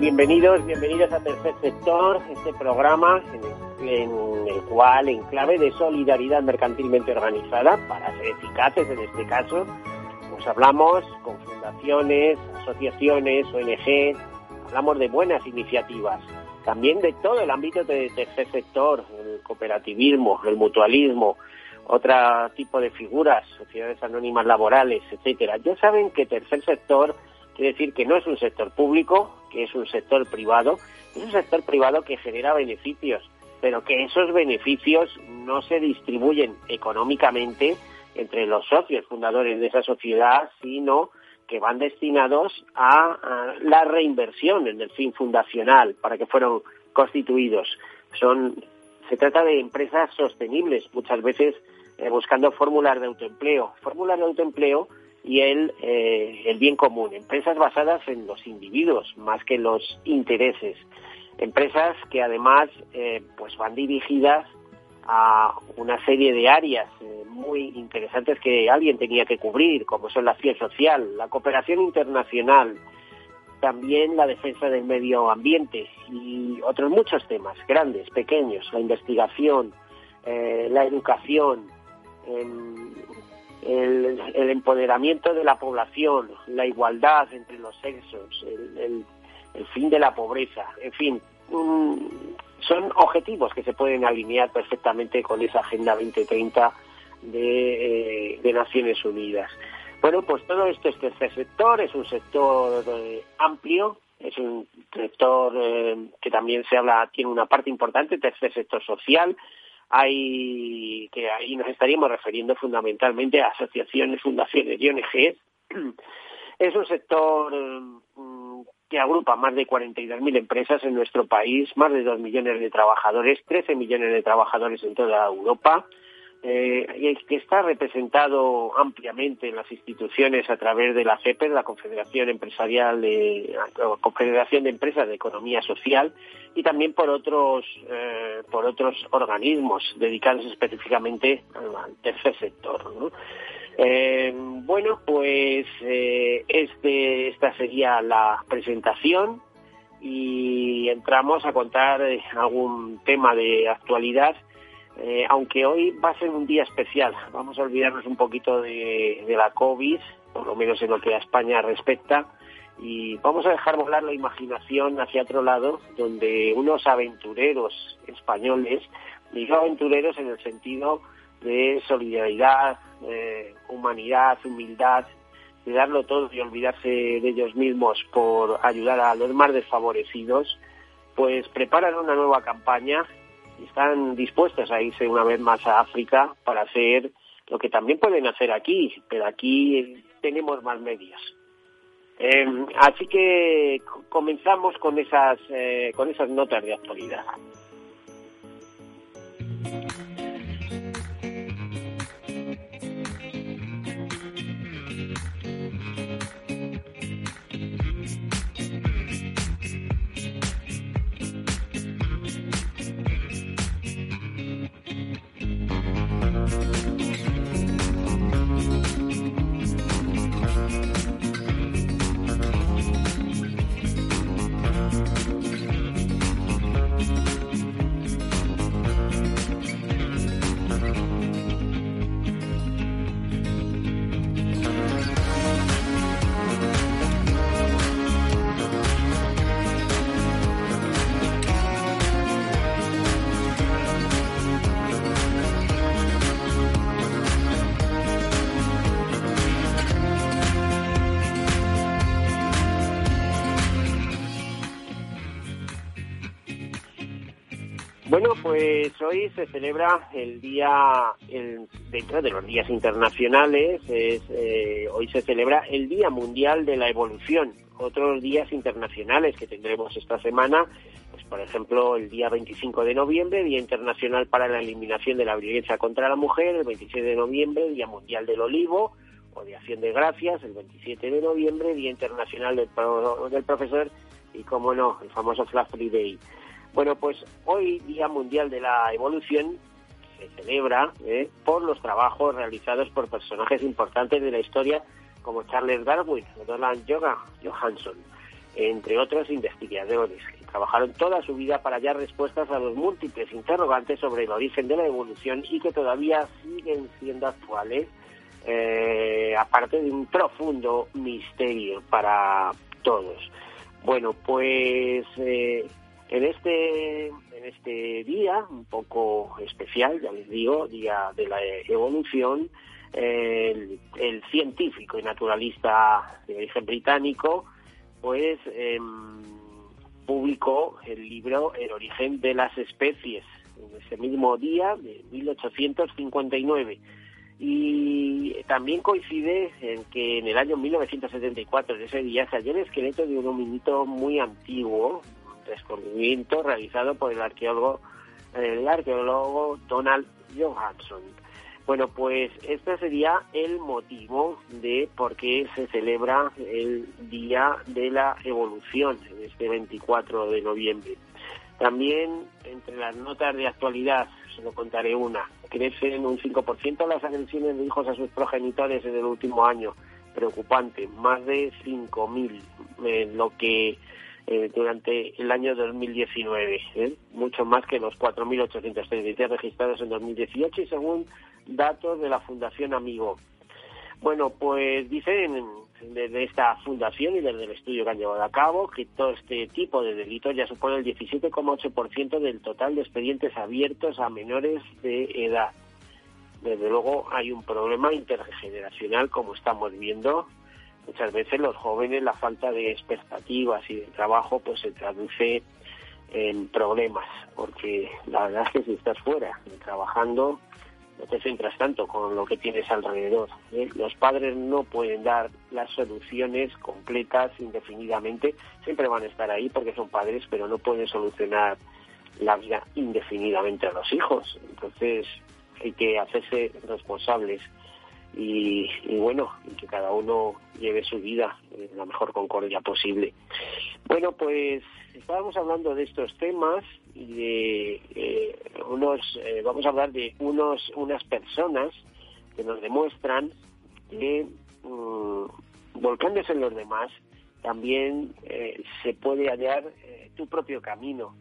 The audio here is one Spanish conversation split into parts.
bienvenidos, bienvenidos a Tercer Sector, este programa en el, cual, en clave de solidaridad mercantilmente organizada, para ser eficaces en este caso, pues hablamos con fundaciones, asociaciones, ONG, hablamos de buenas iniciativas, también de todo el ámbito de tercer sector, el cooperativismo, el mutualismo, otro tipo de figuras, sociedades anónimas laborales, etcétera. Ya saben que tercer sector quiere decir que no es un sector público, que es un sector privado, es un sector privado que genera beneficios, pero que esos beneficios no se distribuyen económicamente entre los socios fundadores de esa sociedad, sino que van destinados a, la reinversión en el fin fundacional para que fueron constituidos. Son, se trata de empresas sostenibles, muchas veces eh, buscando fórmulas de autoempleo. Fórmulas de autoempleo y el, eh, el bien común. Empresas basadas en los individuos más que en los intereses. Empresas que además eh, pues van dirigidas a una serie de áreas eh, muy interesantes que alguien tenía que cubrir, como son la acción social, la cooperación internacional, también la defensa del medio ambiente y otros muchos temas, grandes, pequeños, la investigación, eh, la educación, el, empoderamiento de la población, la igualdad entre los sexos, el, fin de la pobreza, en fin, um, son objetivos que se pueden alinear perfectamente con esa Agenda 2030 de, eh, de Naciones Unidas. Bueno, pues todo esto es tercer sector, es un sector eh, amplio, es un sector eh, que también se habla, tiene una parte importante, tercer sector social, hay que ahí nos estaríamos refiriendo fundamentalmente a asociaciones, fundaciones y ONGs. Es un sector que agrupa más de 42.000 empresas en nuestro país, más de 2 millones de trabajadores, 13 millones de trabajadores en toda Europa, eh, que está representado ampliamente en las instituciones a través de la CEPER, la Confederación Empresarial, de, la Confederación de Empresas de Economía Social, y también por otros, eh, por otros organismos dedicados específicamente al tercer sector. Eh, bueno, pues eh, este, esta sería la presentación y entramos a contar algún tema de actualidad, eh, aunque hoy va a ser un día especial. Vamos a olvidarnos un poquito de, la COVID, por lo menos en lo que a España respecta, y vamos a dejar volar la imaginación hacia otro lado, donde unos aventureros españoles, digo aventureros en el sentido de solidaridad, humanidad, humildad, de darlo todo y olvidarse de ellos mismos por ayudar a los más desfavorecidos, pues preparan una nueva campaña están dispuestos a irse una vez más a África para hacer lo que también pueden hacer aquí, pero aquí tenemos más medios. Eh, así que comenzamos con esas eh, con esas notas de actualidad. Pues hoy se celebra el día, el, dentro de los días internacionales, es, eh, hoy se celebra el Día Mundial de la Evolución. Otros días internacionales que tendremos esta semana, pues por ejemplo, el día 25 de noviembre, Día Internacional para la Eliminación de la Violencia contra la Mujer, el 26 de noviembre, Día Mundial del Olivo o de Acción de Gracias, el 27 de noviembre, Día Internacional del, del Profesor y, como no, el famoso Flash Friday. Bueno, pues hoy, Día Mundial de la Evolución, se celebra eh, por los trabajos realizados por personajes importantes de la historia como Charles Darwin Donald Johansson, entre otros investigadores que trabajaron toda su vida para hallar respuestas a los múltiples interrogantes sobre el origen de la evolución y que todavía siguen siendo actuales, eh, aparte de un profundo misterio para todos. Bueno, pues eh, en este en este día un poco especial, ya les digo, día de la evolución, el, científico y naturalista de origen británico, pues em, publicó el libro El origen de las especies en ese mismo día de 1859 y también coincide en que en el año 1974, en ese día, se halló el esqueleto de un hominito muy antiguo, descubrimiento realizado por el arqueólogo, el arqueólogo Donald Johansson. Bueno, pues este sería el motivo de por qué se celebra el Día de la Evolución, en este 24 de noviembre. También, entre las notas de actualidad, se lo contaré una, crecen un 5% las agresiones de hijos a sus progenitores en el último año. Preocupante, más de 5.000, eh, lo que eh, durante el año 2019, ¿eh? mucho más que los 4.833 registrados en 2018 y según datos de la Fundación Amigo. Bueno, pues dicen desde esta fundación y desde el estudio que han llevado a cabo que todo este tipo de delitos ya supone el 17,8% del total de expedientes abiertos a menores de edad. Desde luego hay un problema intergeneracional, como estamos viendo, muchas veces los jóvenes la falta de expectativas y de trabajo pues se traduce en problemas porque la verdad es que si estás fuera trabajando no te centras tanto con lo que tienes alrededor. ¿eh? Los padres no pueden dar las soluciones completas indefinidamente, siempre van a estar ahí porque son padres, pero no pueden solucionar la vida indefinidamente a los hijos. Entonces hay que hacerse responsables y, bueno, y que cada uno lleve su vida en la mejor concordia posible. Bueno, pues estábamos hablando de estos temas y de eh, unos, eh, vamos a hablar de unos, unas personas que nos demuestran que mm, volcándose en los demás también eh, se puede hallar tu propio camino.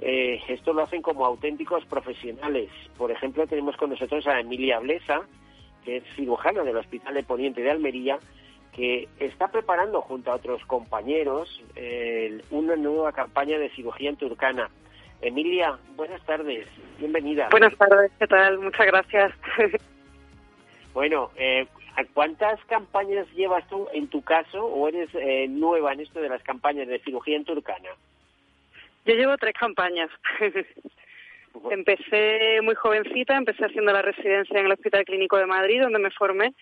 esto lo hacen como auténticos profesionales. Por ejemplo, tenemos con nosotros a Emilia Blesa, que es cirujana del Hospital de Poniente de Almería, que está preparando junto a otros compañeros una nueva campaña de cirugía en Turcana. Emilia, buenas tardes, bienvenida. Buenas tardes, ¿qué tal? Muchas gracias. bueno, eh, ¿cuántas campañas llevas tú en tu caso o eres eh, nueva en esto de las campañas de cirugía en Turcana? Yo llevo tres campañas. Empecé muy jovencita, empecé haciendo la residencia en el Hospital Clínico de Madrid, donde me formé,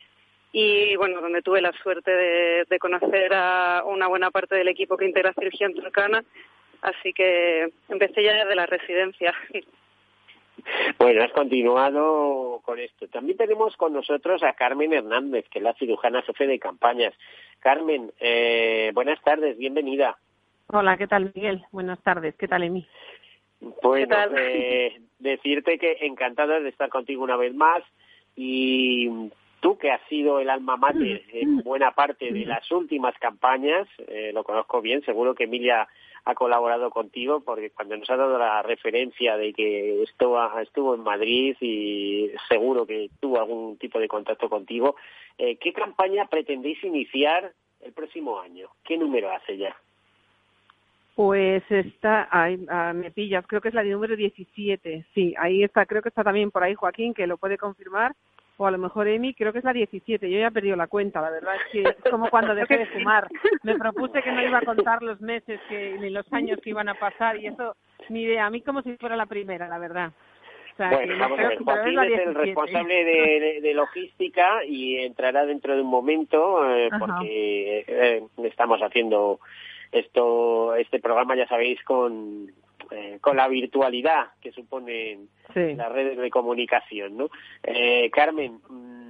y bueno, donde tuve la suerte de, conocer a una buena parte del equipo que integra cirugía en Turcana, así que empecé ya desde la residencia. Bueno, has continuado con esto. También tenemos con nosotros a Carmen Hernández, que es la cirujana jefe de campañas. Carmen, eh, buenas tardes, bienvenida. Hola, ¿qué tal, Miguel? Buenas tardes, ¿qué tal, Emi? Pues decirte que encantado de estar contigo una vez más y tú que has sido el alma mater en buena parte de las últimas campañas, eh, lo conozco bien, seguro que Emilia ha colaborado contigo porque cuando nos ha dado la referencia de que estuvo, estuvo en Madrid y seguro que tuvo algún tipo de contacto contigo, eh, ¿qué campaña pretendéis iniciar el próximo año? ¿Qué número hace ya? Pues está, ahí, ah, me pillas, creo que es la de número 17. Sí, ahí está, creo que está también por ahí Joaquín, que lo puede confirmar. O a lo mejor Emi, creo que es la 17. Yo ya he perdido la cuenta, la verdad es que es como cuando dejé de fumar. Me propuse que no iba a contar los meses que, ni los años que iban a pasar y eso, ni idea. A mí como si fuera la primera, la verdad. bueno, vamos a ver, Joaquín es el responsable de, logística y entrará dentro de un momento eh, porque eh, estamos haciendo esto, este programa ya sabéis con eh, con la virtualidad que suponen las redes de comunicación, ¿no? Eh, Carmen, mm,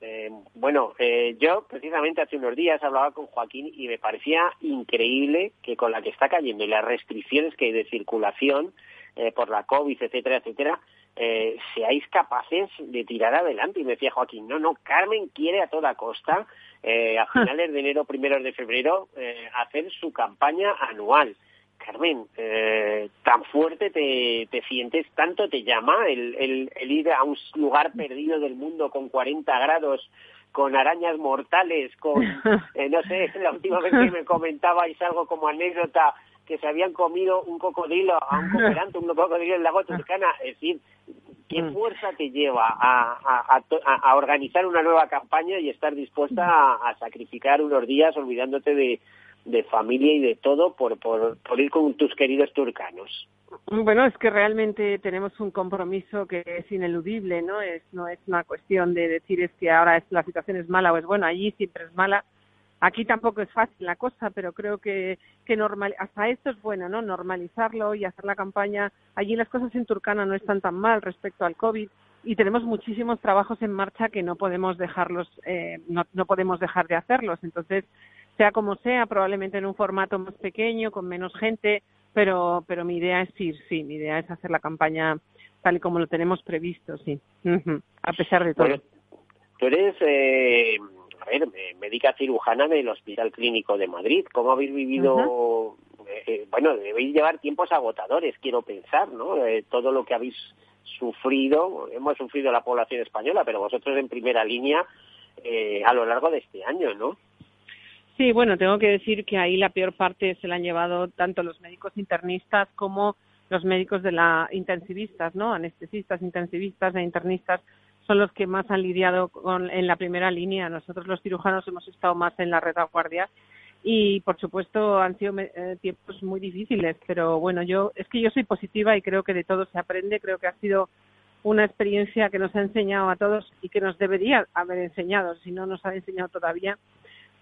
eh, bueno, eh, yo precisamente hace unos días hablaba con Joaquín y me parecía increíble que con la que está cayendo y las restricciones que hay de circulación eh, por la COVID, etcétera, etcétera, eh, seáis capaces de tirar adelante. Y me decía Joaquín, no, no, Carmen quiere a toda costa, eh, a finales de enero, primeros de febrero, eh, hacer su campaña anual. Carmen, eh, tan fuerte te, te, sientes, tanto te llama el, el, el, ir a un lugar perdido del mundo con 40 grados, con arañas mortales, con, eh, no sé, la última vez que me comentabais algo como anécdota, que se habían comido un cocodrilo a un cooperante, un cocodrilo en lago Toscana, es decir, ¿qué fuerza te lleva a, a, a, a, organizar una nueva campaña y estar dispuesta a, sacrificar unos días olvidándote de, de familia y de todo por, por, por ir con tus queridos turcanos. Bueno, es que realmente tenemos un compromiso que es ineludible, ¿no? Es, no es una cuestión de decir es que ahora es, la situación es mala o es buena, allí siempre es mala. Aquí tampoco es fácil la cosa, pero creo que, que normal, hasta esto es bueno, ¿no? Normalizarlo y hacer la campaña. Allí las cosas en Turcana no están tan mal respecto al COVID y tenemos muchísimos trabajos en marcha que no podemos dejarlos, eh, no, no podemos dejar de hacerlos. Entonces, sea como sea, probablemente en un formato más pequeño, con menos gente, pero, pero mi idea es ir, sí, mi idea es hacer la campaña tal y como lo tenemos previsto, sí, a pesar de todo. Bueno, tú eres, eh, ver, médica cirujana del Hospital Clínico de Madrid. ¿Cómo habéis vivido? Uh -huh. eh, bueno, debéis llevar tiempos agotadores, quiero pensar, ¿no? Eh, todo lo que habéis sufrido, hemos sufrido la población española, pero vosotros en primera línea eh, a lo largo de este año, ¿no? Sí, bueno, tengo que decir que ahí la peor parte se la han llevado tanto los médicos internistas como los médicos de la intensivistas, ¿no? Anestesistas, intensivistas e internistas son los que más han lidiado con, en la primera línea. Nosotros los cirujanos hemos estado más en la retaguardia y, por supuesto, han sido eh, tiempos muy difíciles. Pero bueno, yo es que yo soy positiva y creo que de todo se aprende. Creo que ha sido una experiencia que nos ha enseñado a todos y que nos debería haber enseñado, si no nos ha enseñado todavía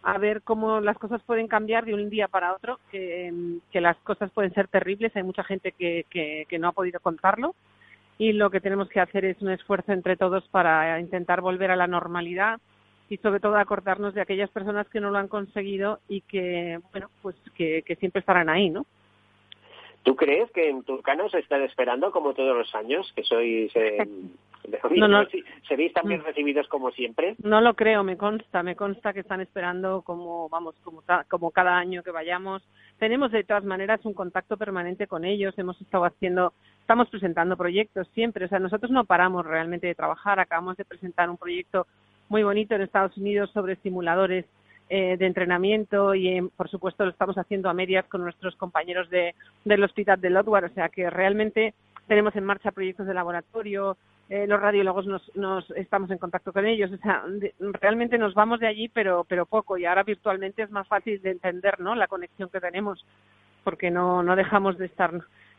a ver cómo las cosas pueden cambiar de un día para otro, que, las cosas pueden ser terribles, hay mucha gente que, que, no ha podido contarlo y lo que tenemos que hacer es un esfuerzo entre todos para intentar volver a la normalidad y sobre todo acordarnos de aquellas personas que no lo han conseguido y que, bueno, pues que, que siempre estarán ahí, ¿no? ¿Tú crees que en Turcano se están esperando como todos los años, que sois... Eh, no, no. ¿Seréis también recibidos como siempre? No lo creo, me consta, me consta que están esperando como, vamos, como, como cada año que vayamos. Tenemos de todas maneras un contacto permanente con ellos, hemos estado haciendo, estamos presentando proyectos siempre, o sea, nosotros no paramos realmente de trabajar, acabamos de presentar un proyecto muy bonito en Estados Unidos sobre simuladores eh, de entrenamiento y, eh, por supuesto, lo estamos haciendo a medias con nuestros compañeros de, del Hospital de Lotwar, o sea que realmente tenemos en marcha proyectos de laboratorio, eh, los radiólogos nos, nos estamos en contacto con ellos, o sea, realmente nos vamos de allí, pero, pero poco, y ahora virtualmente es más fácil de entender, ¿no? La conexión que tenemos, porque no, no dejamos de estar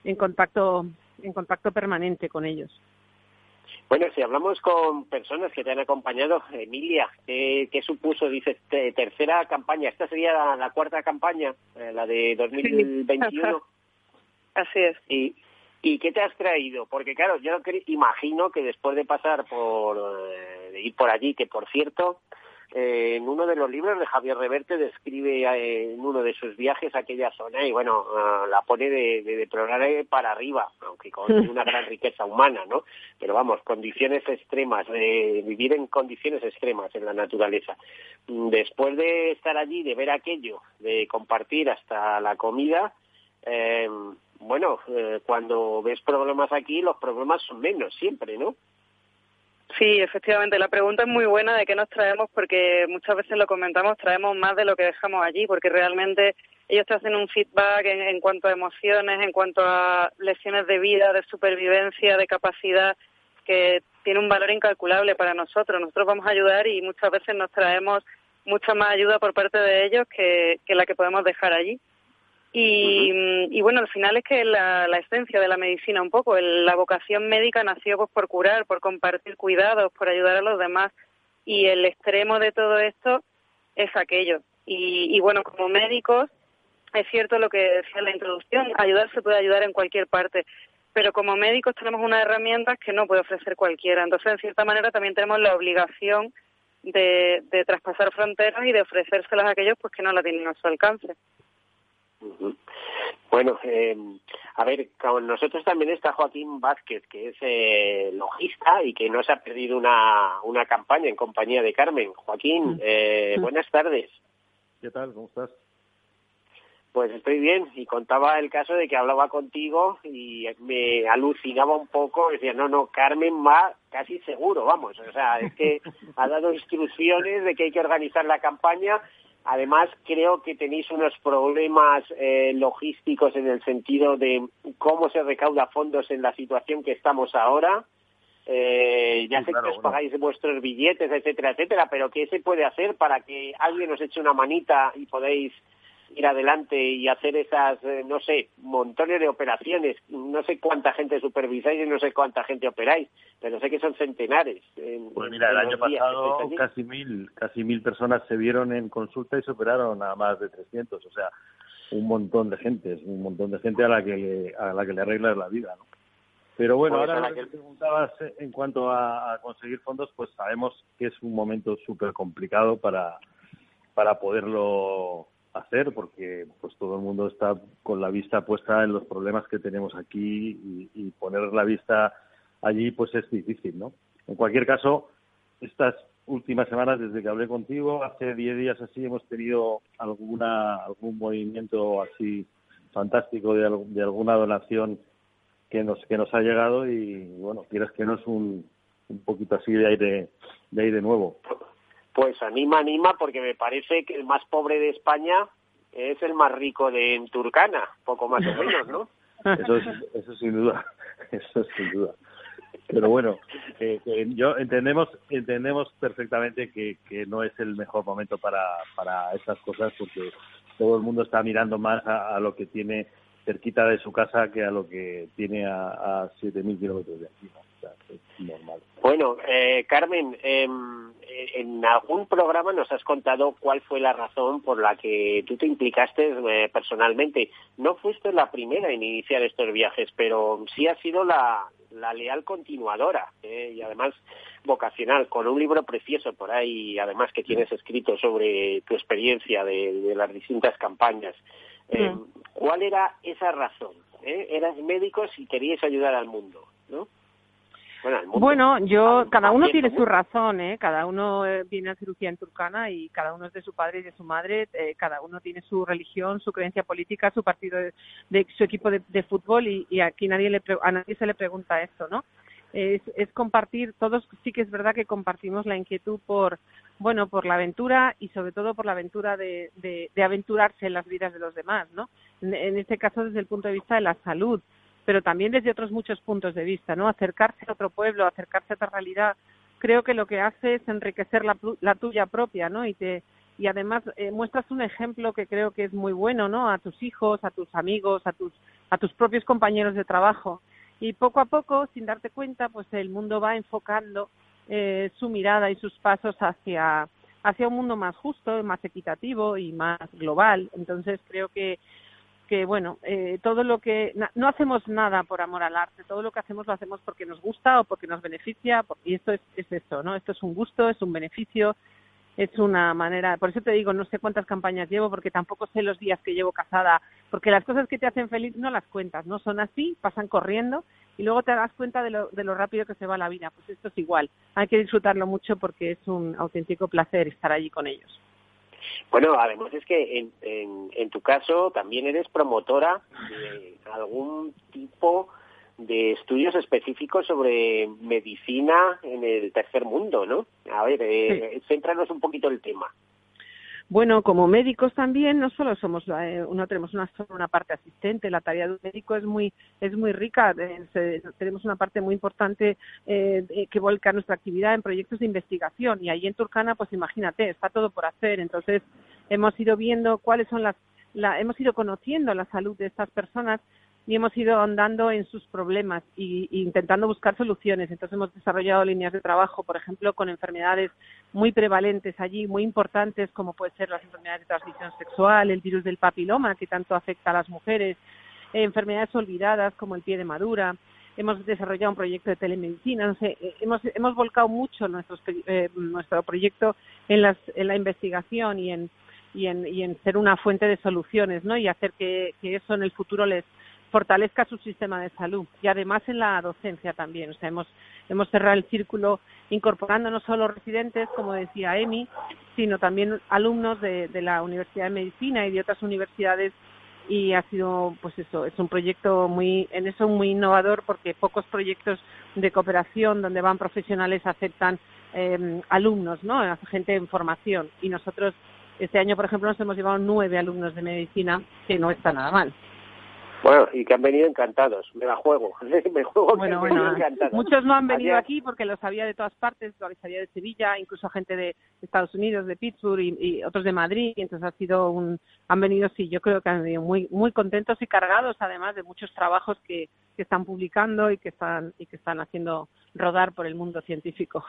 en contacto, en contacto permanente con ellos. Bueno, si hablamos con personas que te han acompañado, Emilia, ¿qué, qué supuso? Dices, tercera campaña, esta sería la, la cuarta campaña, eh, la de 2021. Así es. Y, ¿Y qué te has traído? Porque claro, yo imagino que después de pasar por, eh, de ir por allí, que por cierto, eh, en uno de los libros de Javier Reverte describe eh, en uno de sus viajes aquella zona y bueno, uh, la pone de, de, de para arriba, aunque con una gran riqueza humana, ¿no? Pero vamos, condiciones extremas, de vivir en condiciones extremas en la naturaleza. Después de estar allí, de ver aquello, de compartir hasta la comida, eh, bueno, eh, cuando ves problemas aquí, los problemas son menos siempre, ¿no? Sí, efectivamente. La pregunta es muy buena de qué nos traemos porque muchas veces lo comentamos, traemos más de lo que dejamos allí porque realmente ellos te hacen un feedback en, en cuanto a emociones, en cuanto a lecciones de vida, de supervivencia, de capacidad que tiene un valor incalculable para nosotros. Nosotros vamos a ayudar y muchas veces nos traemos mucha más ayuda por parte de ellos que, que la que podemos dejar allí. Y, -huh. y, bueno, al final es que la, la esencia de la medicina un poco, el, la vocación médica nació pues por curar, por compartir cuidados, por ayudar a los demás y el extremo de todo esto es aquello. Y, y bueno, como médicos es cierto lo que decía en la introducción, ayudar se puede ayudar en cualquier parte, pero como médicos tenemos unas herramientas que no puede ofrecer cualquiera. Entonces, en cierta manera, también tenemos la obligación de, de traspasar fronteras y de ofrecérselas a aquellos pues, que no la tienen a su alcance. Bueno, eh, a ver, con nosotros también está Joaquín Vázquez, que es eh, logista y que nos ha perdido una, una campaña en compañía de Carmen. Joaquín, mm. eh, mm. buenas tardes. ¿Qué tal? ¿Cómo estás? Pues estoy bien y contaba el caso de que hablaba contigo y me alucinaba un poco, decía, no, no, Carmen va casi seguro, vamos, o sea, es que ha dado instrucciones de que hay que organizar la campaña Además, creo que tenéis unos problemas eh, logísticos en el sentido de cómo se recauda fondos en la situación que estamos ahora. Eh, ya sé que os pagáis vuestros billetes, etcétera, etcétera, pero ¿qué se puede hacer para que alguien os eche una manita y podéis ir adelante y hacer esas, eh, no sé, montones de operaciones. No sé cuánta gente supervisáis y no sé cuánta gente operáis, pero sé que son centenares. pues mira, el año pasado casi mil, casi mil personas se vieron en consulta y se operaron a más de 300, o sea, un montón de gente, es un montón de gente a la que le, a la que le arreglas la vida, ¿no? Pero bueno, pues ahora lo que preguntabas en cuanto a, a, conseguir fondos, pues sabemos que es un momento súper complicado para, para poderlo hacer porque pues todo el mundo está con la vista puesta en los problemas que tenemos aquí y, poner la vista allí pues es difícil, ¿no? En cualquier caso, estas últimas semanas desde que hablé contigo, hace 10 días así hemos tenido alguna algún movimiento así fantástico de, de alguna donación que nos que nos ha llegado y bueno, quieras que no es un, un poquito así de aire de aire nuevo. Pues anima, anima, porque me parece que el más pobre de España es el más rico de en Turcana, poco más o menos, ¿no? Eso, eso sin duda, eso sin duda. Pero bueno, yo entendemos entendemos perfectamente que, que no es el mejor momento para, para estas cosas porque todo el mundo está mirando más a, lo que tiene cerquita de su casa que a lo que tiene a, a 7.000 kilómetros de aquí. Bueno, eh, Carmen, em, eh, en algún programa nos has contado cuál fue la razón por la que tú te implicaste eh, personalmente. No fuiste la primera en iniciar estos viajes, pero sí has sido la, leal continuadora y además vocacional, con un libro precioso por ahí, además que tienes escrito sobre tu experiencia de, las distintas campañas. Em, ¿Cuál era esa razón? Eras médicos y querías ayudar al mundo, ¿no? Bueno, yo, cada uno tiene su razón, ¿eh? Cada uno eh, viene a cirugía en Turcana y cada uno es de su padre y de su madre, eh, cada uno tiene su religión, su creencia política, su partido de, su equipo de, fútbol y, aquí nadie le, a nadie se le pregunta esto, ¿no? Es, compartir, todos sí que es verdad que compartimos la inquietud por, bueno, por la aventura y sobre todo por la aventura de aventurarse en las vidas de los demás, ¿no? en este caso desde el punto de vista de la salud pero también desde otros muchos puntos de vista, ¿no? Acercarse a otro pueblo, acercarse a otra realidad, creo que lo que hace es enriquecer la, la tuya propia, ¿no? Y te y además eh, muestras un ejemplo que creo que es muy bueno, ¿no? A tus hijos, a tus amigos, a tus a tus propios compañeros de trabajo. Y poco a poco, sin darte cuenta, pues el mundo va enfocando eh, su mirada y sus pasos hacia hacia un mundo más justo, más equitativo y más global. Entonces creo que que bueno, eh, todo lo que no hacemos nada por amor al arte, todo lo que hacemos lo hacemos porque nos gusta o porque nos beneficia y esto es, es esto, ¿no? Esto es un gusto, es un beneficio, es una manera, por eso te digo, no sé cuántas campañas llevo porque tampoco sé los días que llevo casada, porque las cosas que te hacen feliz no las cuentas, no son así, pasan corriendo y luego te das cuenta de lo, de lo rápido que se va la vida, pues esto es igual, hay que disfrutarlo mucho porque es un auténtico placer estar allí con ellos. Bueno, además es que en, en, en tu caso también eres promotora de algún tipo de estudios específicos sobre medicina en el tercer mundo, ¿no? A ver, eh, céntranos un poquito el tema. Bueno, como médicos también, no solo somos, eh, no tenemos una, solo una parte asistente, la tarea de un médico es muy, es muy rica, eh, tenemos una parte muy importante eh, que volca nuestra actividad en proyectos de investigación y ahí en Turcana, pues imagínate, está todo por hacer, entonces hemos ido viendo cuáles son las, la, hemos ido conociendo la salud de estas personas y hemos ido andando en sus problemas e intentando buscar soluciones. Entonces hemos desarrollado líneas de trabajo, por ejemplo, con enfermedades muy prevalentes allí, muy importantes, como puede ser las enfermedades de transmisión sexual, el virus del papiloma, que tanto afecta a las mujeres, enfermedades olvidadas como el pie de madura. Hemos desarrollado un proyecto de telemedicina. No sé, eh, hemos, hemos volcado mucho eh, nuestro proyecto en, las, en la investigación y en, y en, y en ser una fuente de soluciones, ¿no? Y hacer que eso en el futuro les fortalezca su sistema de salud. Y además en la docencia también. O sea, hemos, hemos cerrado el círculo incorporando no solo residentes, como decía Emi, sino también alumnos de, de la Universidad de Medicina y de otras universidades. Y ha sido pues eso es un proyecto muy en eso muy innovador porque pocos proyectos de cooperación donde van profesionales aceptan eh, alumnos no gente en formación. Y nosotros este año por ejemplo nos hemos llevado nueve alumnos de medicina que no está nada mal bueno, y que han venido encantados. Me la juego. Me juego bueno, bueno, Muchos no han venido aquí porque los había de todas partes, los había de Sevilla, incluso gente de Estados Unidos, de Pittsburgh y, otros de Madrid. Y entonces ha sido un. Han venido, sí, yo creo que han venido muy, muy contentos y cargados, además de muchos trabajos que, que están publicando y que están, y que están haciendo rodar por el mundo científico.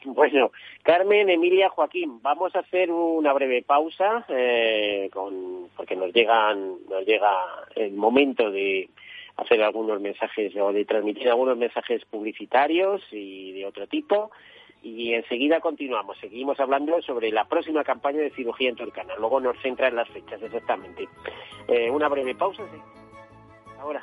Bueno, Carmen, Emilia, Joaquín, vamos a hacer una breve pausa eh, con, porque nos llegan, nos llega el momento de hacer algunos mensajes o de transmitir algunos mensajes publicitarios y de otro tipo. Y enseguida continuamos, seguimos hablando sobre la próxima campaña de cirugía en Turcana. Luego nos centra en las fechas, exactamente. Eh, una breve pausa, sí. Ahora.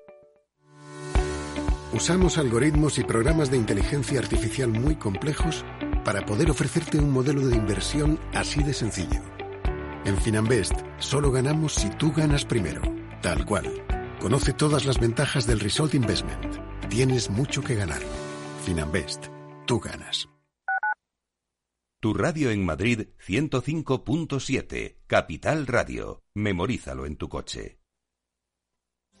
Usamos algoritmos y programas de inteligencia artificial muy complejos para poder ofrecerte un modelo de inversión así de sencillo. En Finanbest solo ganamos si tú ganas primero, tal cual. Conoce todas las ventajas del Result Investment. Tienes mucho que ganar. Finanbest, tú ganas. Tu radio en Madrid 105.7, Capital Radio. Memorízalo en tu coche.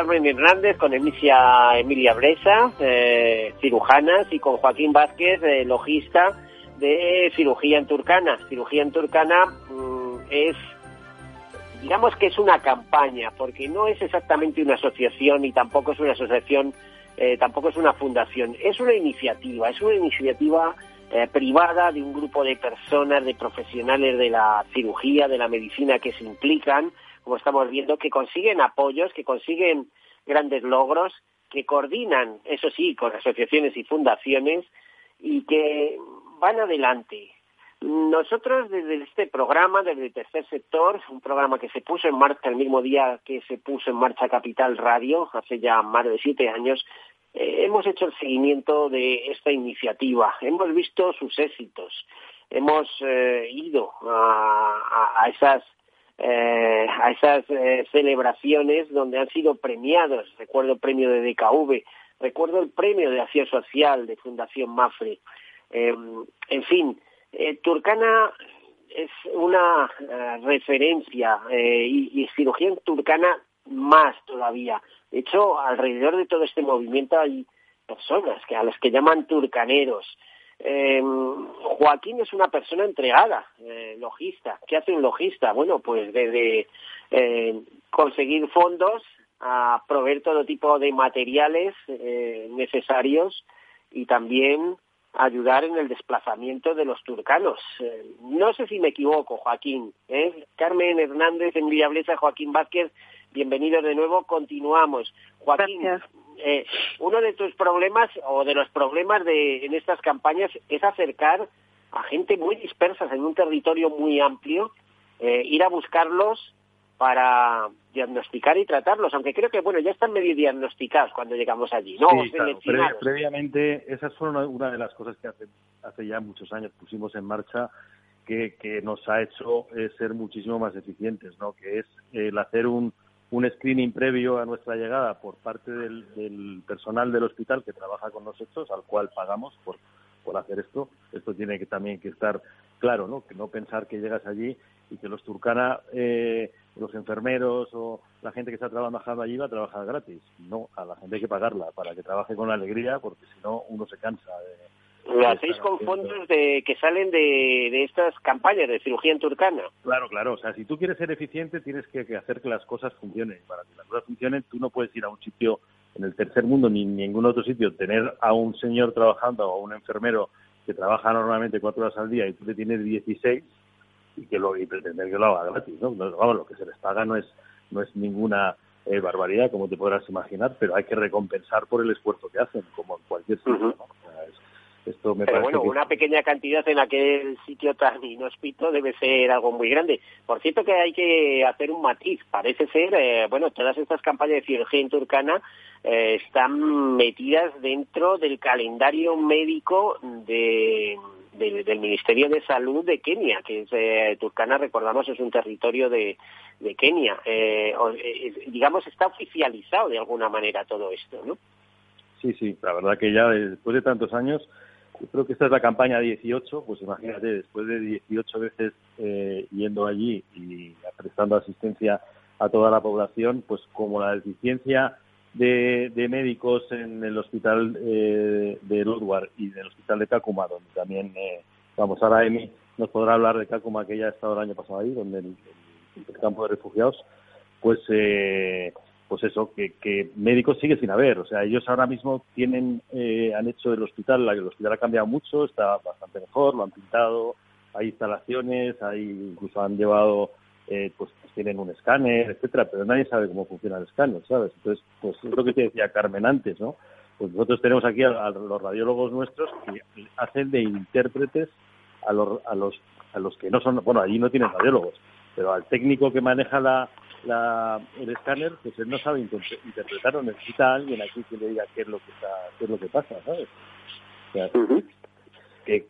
Carmen Hernández, con Emilia, Emilia Bresa, eh, cirujanas, y con Joaquín Vázquez, eh, logista de cirugía en Turcana. Cirugía en Turcana mm, es, digamos que es una campaña, porque no es exactamente una asociación y tampoco es una asociación, eh, tampoco es una fundación, es una iniciativa, es una iniciativa privada de un grupo de personas, de profesionales de la cirugía, de la medicina que se implican como estamos viendo, que consiguen apoyos, que consiguen grandes logros, que coordinan, eso sí, con asociaciones y fundaciones y que van adelante. Nosotros desde este programa, desde el tercer sector, un programa que se puso en marcha el mismo día que se puso en marcha Capital Radio, hace ya más de siete años, eh, hemos hecho el seguimiento de esta iniciativa, hemos visto sus éxitos, hemos eh, ido a esas eh, a esas eh, celebraciones donde han sido premiados. Recuerdo el premio de DKV, recuerdo el premio de Acción Social de Fundación Mafre. Eh, en fin, Turcana es una referencia y, y, cirugía Turcana más todavía. De hecho, alrededor de todo este movimiento hay personas que a las que llaman turcaneros, eh, Joaquín es una persona entregada, eh, logista. ¿Qué hace un logista? Bueno, pues desde eh, conseguir fondos a proveer todo tipo de materiales eh, necesarios y también ayudar en el desplazamiento de los turcanos. Eh, no sé si me equivoco, Joaquín. ¿eh? Carmen Hernández en Villablesa, Joaquín Vázquez, bienvenidos de nuevo. Continuamos. Joaquín, eh, uno de tus problemas o de los problemas de, en estas campañas es acercar a gente muy dispersa en un territorio muy amplio, eh, ir a buscarlos para diagnosticar y tratarlos, aunque creo que bueno ya están medio diagnosticados cuando llegamos allí, ¿no? previamente, esas fueron una de las cosas que hace, hace ya muchos años pusimos en marcha que, que nos ha hecho eh, ser muchísimo más eficientes, ¿no? Que es el hacer un, un screening previo a nuestra llegada por parte del, personal del hospital que trabaja con nosotros, al cual pagamos por, por hacer esto. Esto tiene que también que estar claro, ¿no? Que no pensar que llegas allí y que los turcana, eh, los enfermeros o la gente que está trabajando allí va a trabajar gratis. No, a la gente hay que pagarla para que trabaje con alegría, porque si no uno se cansa de lo hacéis con fondos de, que salen de, de, estas campañas de cirugía en turcana. Claro, claro. O sea, si tú quieres ser eficiente, tienes que, hacer que las cosas funcionen. Para que las cosas funcionen, tú no puedes ir a un sitio en el tercer mundo ni en ningún otro sitio, tener a un señor trabajando o a un enfermero que trabaja normalmente cuatro horas al día y tú le tienes 16 y que lo y pretender que lo haga gratis, ¿no? Vamos, lo que se les paga no es no es ninguna eh, barbaridad, como te podrás imaginar, pero hay que recompensar por el esfuerzo que hacen, como en cualquier sitio. ¿no? Pero bueno, una pequeña cantidad en aquel sitio tan inhóspito debe ser algo muy grande. Por cierto que hay que hacer un matiz. Parece ser, eh, bueno, todas estas campañas de cirugía en Turcana eh, están metidas dentro del calendario médico de, del Ministerio de Salud de Kenia, que es eh, Turkana, recordamos, es un territorio de, de Kenia. digamos, está oficializado de alguna manera todo esto, ¿no? Sí, sí, la verdad que ya después de tantos años yo creo que esta es la campaña 18, pues imagínate, después de 18 veces eh, yendo allí y prestando asistencia a toda la población, pues como la deficiencia de, médicos en el hospital eh, de Ludwar y del hospital de Kakuma, donde también, eh, vamos, ahora Emi nos podrá hablar de Kakuma, que ya ha estado el año pasado ahí, donde el, el campo de refugiados, pues eh, pues eso, que, que, médicos sigue sin haber. O sea, ellos ahora mismo tienen, eh, han hecho el hospital, el hospital ha cambiado mucho, está bastante mejor, lo han pintado, hay instalaciones, hay incluso han llevado, eh, pues, tienen un escáner, etcétera, pero nadie sabe cómo funciona el escáner, ¿sabes? Entonces, pues es lo que te decía Carmen antes, ¿no? Pues nosotros tenemos aquí a, los radiólogos nuestros que hacen de intérpretes a los, a los a los que no son, bueno, allí no tienen radiólogos, pero al técnico que maneja la, la, el escáner, pues él no sabe interpretarlo, necesita alguien aquí que le diga qué es lo que está, qué es lo que pasa, ¿sabes?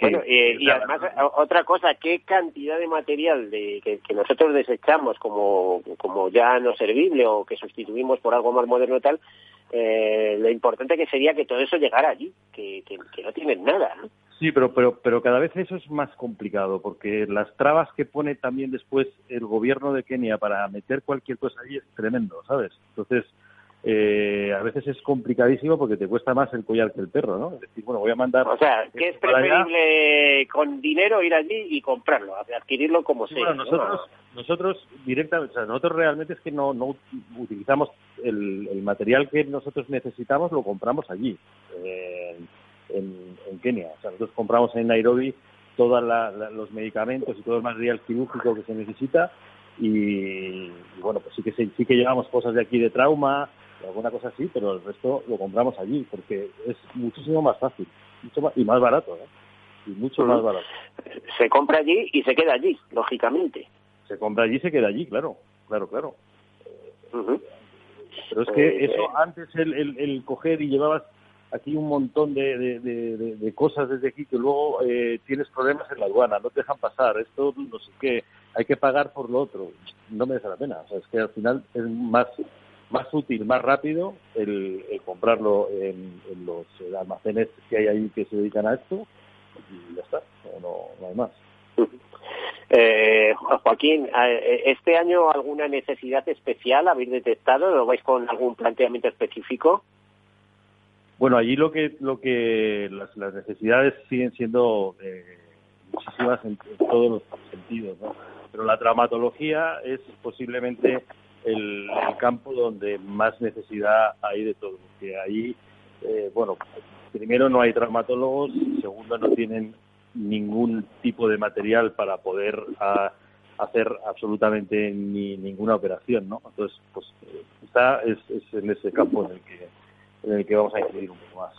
Bueno, y además otra cosa, qué cantidad de material de, que, nosotros desechamos como, como ya no servible o que sustituimos por algo más moderno y tal, eh, lo importante que sería que todo eso llegara allí, que, que, que no tienen nada, ¿no? Sí, pero, pero, pero cada vez eso es más complicado, porque las trabas que pone también después el gobierno de Kenia para meter cualquier cosa ahí es tremendo, ¿sabes? Entonces, eh, a veces es complicadísimo porque te cuesta más el collar que el perro, ¿no? Es decir, bueno, voy a mandar... O sea, que es preferible con dinero ir allí y comprarlo, adquirirlo como sea. Bueno, nosotros, nosotros directamente, o sea, nosotros realmente es que no, no utilizamos el, el material que nosotros necesitamos, lo compramos allí. Eh, en, Kenia. O sea, nosotros compramos en Nairobi todos los medicamentos y todo el material quirúrgico que se necesita y, bueno, pues sí que sí que llevamos cosas de aquí de trauma, alguna cosa así, pero el resto lo compramos allí porque es muchísimo más fácil mucho y más barato, ¿eh? y mucho más barato. Se compra allí y se queda allí, lógicamente. Se compra allí y se queda allí, claro, claro, claro. Pero es que pues, eso, eh, antes el, el, el coger y llevabas aquí un montón de, cosas desde aquí que luego eh, tienes problemas en la aduana, no te dejan pasar, esto no sé qué, hay que pagar por lo otro, no merece la pena, o sea, es que al final es más más útil, más rápido el, comprarlo en, los almacenes que hay ahí que se dedican a esto y ya está, no, no hay más. Eh, Joaquín, eh, ¿este año alguna necesidad especial habéis detectado? ¿Lo vais con algún planteamiento específico? Bueno, allí lo que, lo que las, necesidades siguen siendo eh, muchísimas en, todos los sentidos, ¿no? Pero la traumatología es posiblemente el, campo donde más necesidad hay de todo, porque ahí, eh, bueno, primero no hay traumatólogos, segundo no tienen ningún tipo de material para poder hacer absolutamente ni ninguna operación, ¿no? Entonces, pues está es, es en ese campo en el que en el que vamos a incidir un poco más.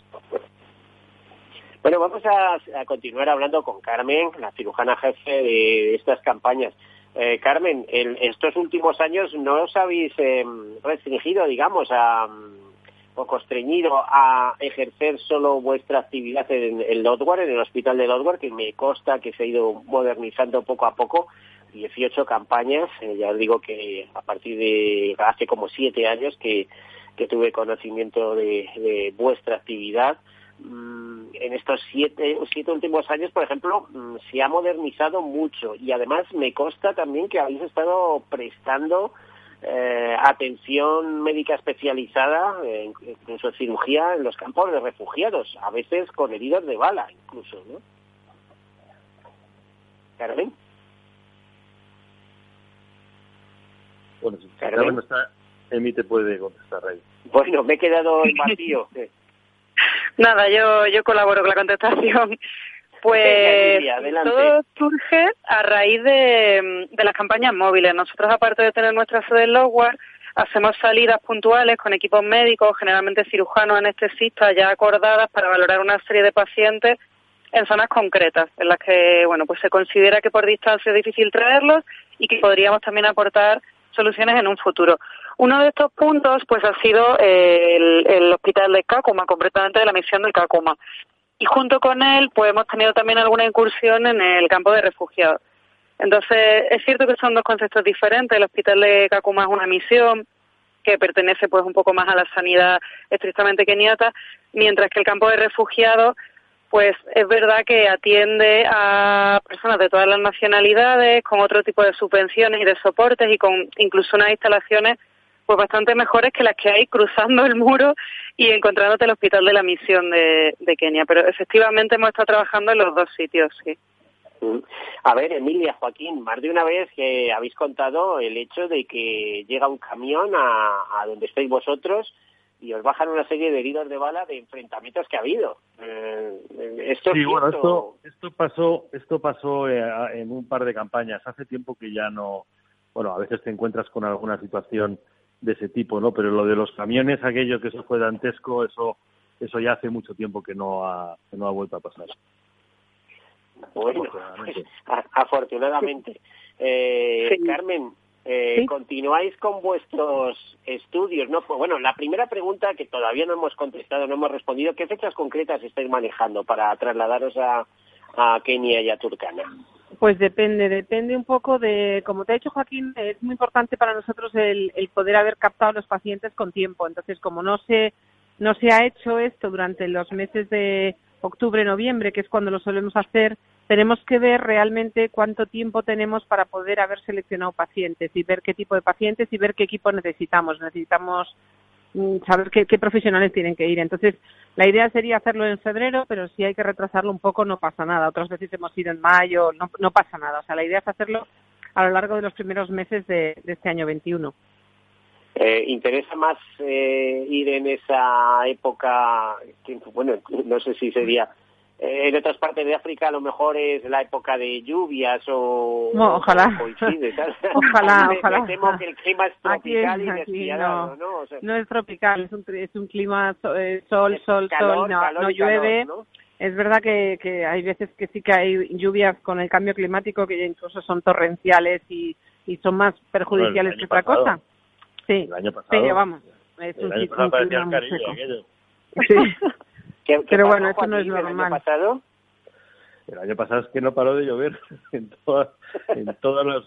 Bueno, vamos a, continuar hablando con Carmen, la cirujana jefe de estas campañas. Eh, Carmen, en estos últimos años no os habéis em, restringido, digamos, a, o constreñido a ejercer solo vuestra actividad en el Lodwar, en el hospital de Lodwar, que me consta que se ha ido modernizando poco a poco. 18 campañas, eh, ya os digo que a partir de hace como siete años que que tuve conocimiento de, vuestra actividad. Mm, en estos siete, siete últimos años, por ejemplo, mm, se ha modernizado mucho y además me consta también que habéis estado prestando eh, atención médica especializada, incluso cirugía en los campos de refugiados, a veces con heridos de bala incluso, ¿no? Carmen. Bueno, si Carmen está, Emi te puede contestar ahí. Bueno, me he quedado en vacío. Nada, yo, yo colaboro con la contestación. Pues todo surge a raíz de, de, las campañas móviles. Nosotros, aparte de tener nuestra sede en Logware, hacemos salidas puntuales con equipos médicos, generalmente cirujanos, anestesistas, ya acordadas para valorar una serie de pacientes en zonas concretas, en las que bueno pues se considera que por distancia es difícil traerlos y que podríamos también aportar soluciones en un futuro. Uno de estos puntos pues ha sido eh, el, hospital de Kakuma, concretamente de la misión del Kakuma. Y junto con él pues hemos tenido también alguna incursión en el campo de refugiados. Entonces, es cierto que son dos conceptos diferentes. El hospital de Kakuma es una misión que pertenece pues un poco más a la sanidad estrictamente keniata, mientras que el campo de refugiados pues es verdad que atiende a personas de todas las nacionalidades, con otro tipo de subvenciones y de soportes y con incluso unas instalaciones pues bastante mejores que las que hay cruzando el muro y encontrándote el hospital de la misión de, Kenia. Pero efectivamente hemos estado trabajando en los dos sitios, sí. A ver, Emilia, Joaquín, más de una vez que habéis contado el hecho de que llega un camión a, donde estáis vosotros y os bajan una serie de heridos de bala de enfrentamientos que ha habido. Eh, esto sí, bueno, esto, esto pasó, esto pasó eh, en un par de campañas. Hace tiempo que ya no, bueno, a veces te encuentras con alguna situación de ese tipo, ¿no? Pero lo de los camiones, aquello que eso fue dantesco, eso, eso ya hace mucho tiempo que no ha, que no ha vuelto a pasar. Bueno, afortunadamente. Eh, Carmen, eh, continuáis con vuestros estudios, ¿no? Pues bueno, la primera pregunta que todavía no hemos contestado, no hemos respondido, ¿qué fechas concretas estáis manejando para trasladaros a, a Kenia y a Turkana? Pues depende, depende un poco de, como te ha dicho Joaquín, es muy importante para nosotros el, el poder haber captado a los pacientes con tiempo. Entonces, como no se, no se ha hecho esto durante los meses de octubre, noviembre, que es cuando lo solemos hacer, tenemos que ver realmente cuánto tiempo tenemos para poder haber seleccionado pacientes y ver qué tipo de pacientes y ver qué equipo necesitamos. Necesitamos mm, saber qué, profesionales tienen que ir. Entonces, la idea sería hacerlo en febrero, pero si hay que retrasarlo un poco no pasa nada. Otras veces hemos ido en mayo, no, pasa nada. O sea, la idea es hacerlo a lo largo de los primeros meses de, este año 21. Eh, ¿Interesa más eh, ir en esa época, bueno, no sé si sería en otras partes de África a lo mejor es la época de lluvias o, ojalá. ojalá ojalá. temo que el clima es tropical y despiadado no, no, es tropical es un es un clima eh, sol sol sol no, llueve. es verdad que, que hay veces que sí que hay lluvias con el cambio climático que incluso son torrenciales y, y son más perjudiciales que otra cosa. sí. El año pasado, sí vamos es un, año un clima muy seco. sí Pero bueno, eso no es normal. El año pasado? El año pasado es que no paró de llover. en todas, en todas las,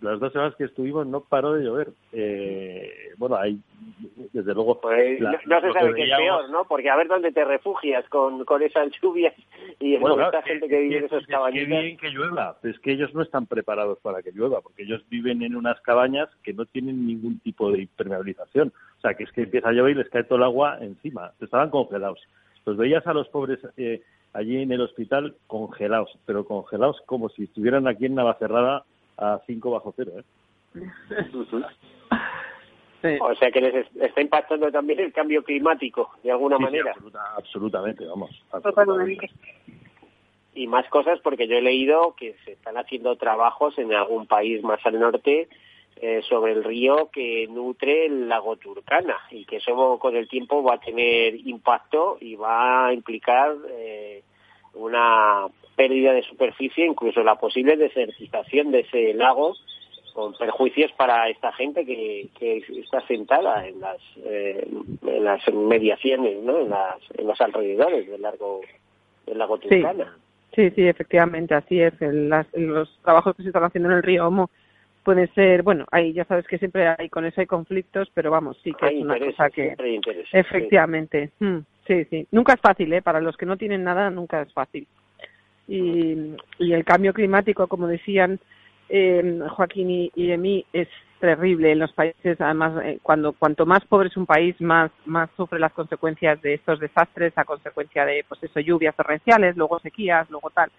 las dos semanas que estuvimos no paró de llover. Eh, bueno, hay, desde luego... Pues no, se sabe qué es peor, ¿no? Porque a ver dónde te refugias con, con esas lluvias y bueno, esta gente que, vive en esos cabañas. Qué bien que llueva. Es que ellos no están preparados para que llueva, porque ellos viven en unas cabañas que no tienen ningún tipo de impermeabilización. O sea, que es que empieza a llover y les cae todo el agua encima. Estaban congelados. Los veías a los pobres eh, allí en el hospital congelados, pero congelados como si estuvieran aquí en Navacerrada a 5 bajo cero. ¿eh? O sea que les está impactando también el cambio climático, de alguna manera. absolutamente, vamos. Y más cosas porque yo he leído que se están haciendo trabajos en algún país más al norte eh, sobre el río que nutre el lago Turcana y que eso con el tiempo va a tener impacto y va a implicar eh, una pérdida de superficie, incluso la posible desertización de ese lago con perjuicios para esta gente que, que está sentada en las, eh, en las mediaciones, ¿no? en, las, en los alrededores del, largo, del lago Turcana. Sí. sí, efectivamente, así es. los trabajos que se están haciendo en el río Homo puede ser, bueno, ahí ya sabes que siempre hay con eso hay conflictos, pero vamos, sí que es una cosa que efectivamente, mm, sí. sí, nunca es fácil, ¿eh? Para los que no tienen nada nunca es fácil. Y, y el cambio climático, como decían eh, Joaquín y, y Emi, es terrible en los países. Además, eh, cuando cuanto más pobre es un país, más más sufre las consecuencias de estos desastres, a consecuencia de, pues eso, lluvias torrenciales, luego sequías, luego tal.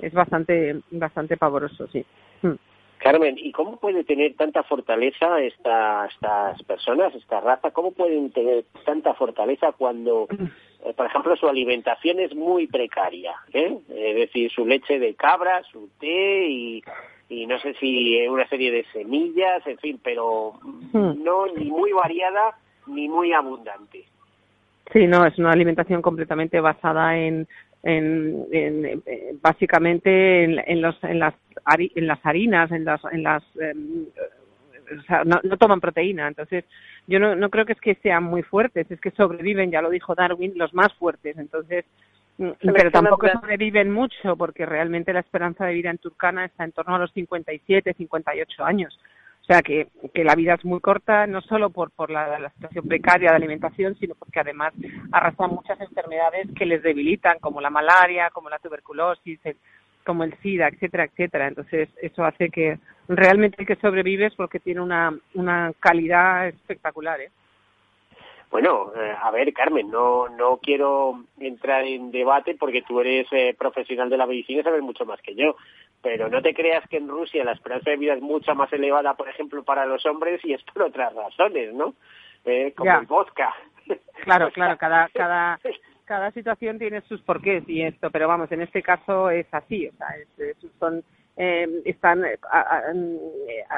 Es bastante bastante pavoroso, sí. Mm. Carmen, ¿y cómo puede tener tanta fortaleza esta, estas personas, esta raza? ¿Cómo pueden tener tanta fortaleza cuando, eh, por ejemplo, su alimentación es muy precaria? ¿eh? Es decir, su leche de cabra, su té y, y no sé si una serie de semillas, en fin, pero hmm. no ni muy variada ni muy abundante. Sí, no, es una alimentación completamente basada en en, en, básicamente en, los, en, las, en las harinas, en las, en las em, o sea, no, no, toman proteína. Entonces, yo no, no creo que es que sean muy fuertes, es que sobreviven, ya lo dijo Darwin, los más fuertes. Entonces, mm, pero tampoco sobreviven mucho porque realmente la esperanza de vida en Turcana está en torno a los 57, 58 años. O sea que, que la vida es muy corta, no solo por, por la, la, situación precaria de alimentación, sino porque además arrastran muchas enfermedades que les debilitan, como la malaria, como la tuberculosis, como el SIDA, etcétera, etcétera. Entonces, eso hace que realmente el que sobrevive es porque tiene una, una calidad espectacular. ¿eh? Bueno, eh, a ver, Carmen, no, no quiero entrar en debate porque tú eres eh, profesional de la medicina y sabes mucho más que yo pero no te creas que en Rusia la esperanza de vida es mucho más elevada, por ejemplo, para los hombres y es por otras razones, ¿no? Eh, como el vodka. Claro, claro, cada, cada, cada situación tiene sus porqués y esto, pero vamos, en este caso es así, o sea, son eh, están eh,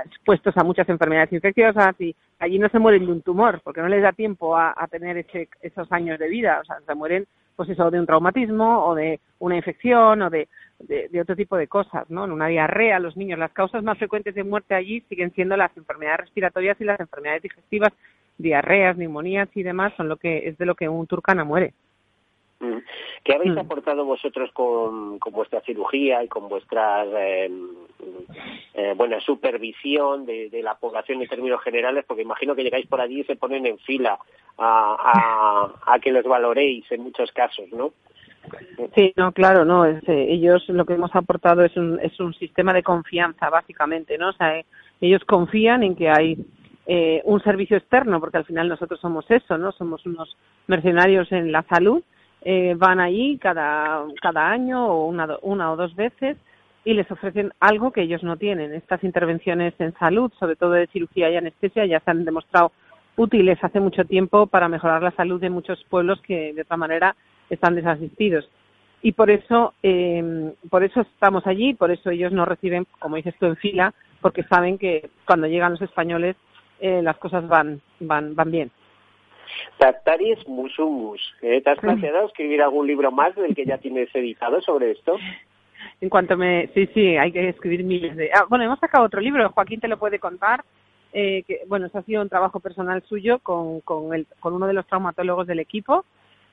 expuestos a muchas enfermedades infecciosas y allí no se mueren de un tumor porque no les da tiempo a, tener ese, esos años de vida, o sea, se mueren pues eso de un traumatismo o de una infección o de, de, otro tipo de cosas, ¿no? En una diarrea, los niños, las causas más frecuentes de muerte allí siguen siendo las enfermedades respiratorias y las enfermedades digestivas, diarreas, neumonías y demás son lo que es de lo que un turcana muere. Mm. ¿Qué habéis mm. aportado vosotros con, vuestra cirugía y con vuestra eh, eh, buena supervisión de, la población en términos generales? Porque imagino que llegáis por allí y se ponen en fila a, a, que los valoréis en muchos casos, ¿no? Sí, no, claro, no. Eh, ellos lo que hemos aportado es un, es un sistema de confianza, básicamente, ¿no? O sea, ellos confían en que hay un servicio externo, porque al final nosotros somos eso, ¿no? Somos unos mercenarios en la salud eh, van allí cada, cada año o una, una o dos veces y les ofrecen algo que ellos no tienen. Estas intervenciones en salud, sobre todo de cirugía y anestesia, ya se han demostrado útiles hace mucho tiempo para mejorar la salud de muchos pueblos que de otra manera están desasistidos. Y por eso, eh, por eso estamos allí, por eso ellos no reciben, como dices tú, en fila, porque saben que cuando llegan los españoles eh, las cosas van, van, van bien. Tactaris Musumus. ¿Eh? ¿Te has planteado escribir algún libro más del que ya tienes editado sobre esto? En cuanto me... Sí, sí, hay que escribir miles de... Ah, bueno, hemos sacado otro libro, Joaquín te lo puede contar. Eh, que, bueno, eso ha sido un trabajo personal suyo con, con, el, con uno de los traumatólogos del equipo,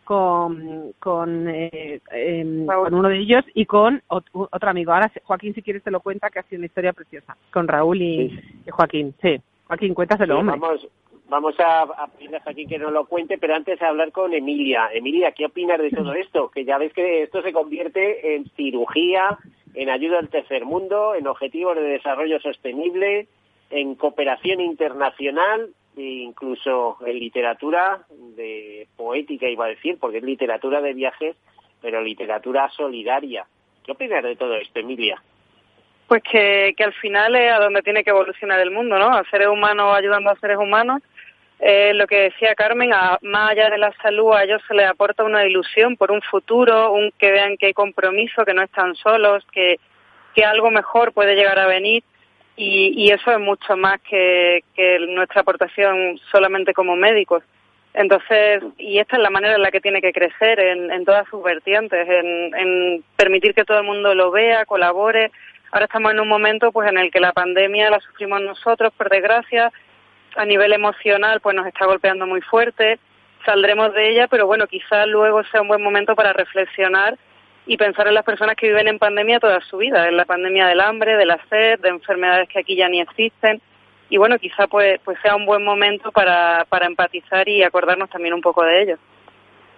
con, con, eh, em, con uno de ellos y con otro amigo. Ahora, Joaquín, si quieres, te lo cuenta, que ha sido una historia preciosa, con Raúl y, Joaquín. Sí, Joaquín, cuéntaselo, hombre. Vamos, vamos a, pedirle aquí que nos lo cuente, pero antes a hablar con Emilia. Emilia, ¿qué opinas de todo esto? Que ya ves que esto se convierte en cirugía, en ayuda al tercer mundo, en objetivos de desarrollo sostenible, en cooperación internacional e incluso en literatura de poética, iba a decir, porque es literatura de viajes, pero literatura solidaria. ¿Qué opinas de todo esto, Emilia? Pues que, que al final es a donde tiene que evolucionar el mundo, ¿no? A seres humanos ayudando a seres humanos eh, lo que decía Carmen, más allá de la salud, a ellos se les aporta una ilusión por un futuro, un que vean que hay compromiso, que no están solos, que, que algo mejor puede llegar a venir. Y, eso es mucho más que, nuestra aportación solamente como médicos. Entonces, y esta es la manera en la que tiene que crecer en, todas sus vertientes, en, en, permitir que todo el mundo lo vea, colabore. Ahora estamos en un momento pues en el que la pandemia la sufrimos nosotros, por desgracia, a nivel emocional pues nos está golpeando muy fuerte, saldremos de ella, pero bueno, quizás luego sea un buen momento para reflexionar y pensar en las personas que viven en pandemia toda su vida, en la pandemia del hambre, de la sed, de enfermedades que aquí ya ni existen. Y bueno, quizá pues, pues sea un buen momento para, para empatizar y acordarnos también un poco de ello.